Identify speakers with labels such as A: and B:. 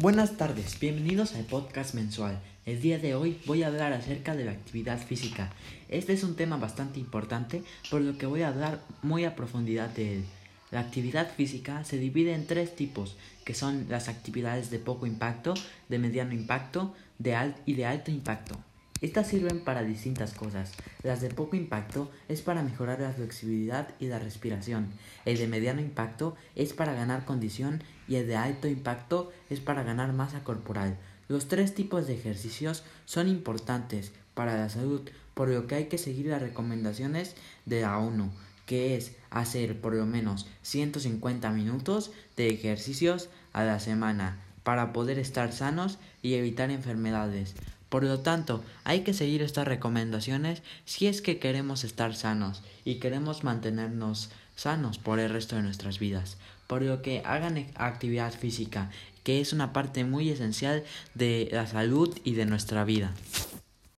A: Buenas tardes, bienvenidos al podcast mensual. El día de hoy voy a hablar acerca de la actividad física. Este es un tema bastante importante, por lo que voy a hablar muy a profundidad de él. La actividad física se divide en tres tipos, que son las actividades de poco impacto, de mediano impacto de y de alto impacto. Estas sirven para distintas cosas. Las de poco impacto es para mejorar la flexibilidad y la respiración. El de mediano impacto es para ganar condición y el de alto impacto es para ganar masa corporal. Los tres tipos de ejercicios son importantes para la salud, por lo que hay que seguir las recomendaciones de la ONU, que es hacer por lo menos 150 minutos de ejercicios a la semana para poder estar sanos y evitar enfermedades. Por lo tanto, hay que seguir estas recomendaciones si es que queremos estar sanos y queremos mantenernos sanos por el resto de nuestras vidas. Por lo que hagan actividad física, que es una parte muy esencial de la salud y de nuestra vida.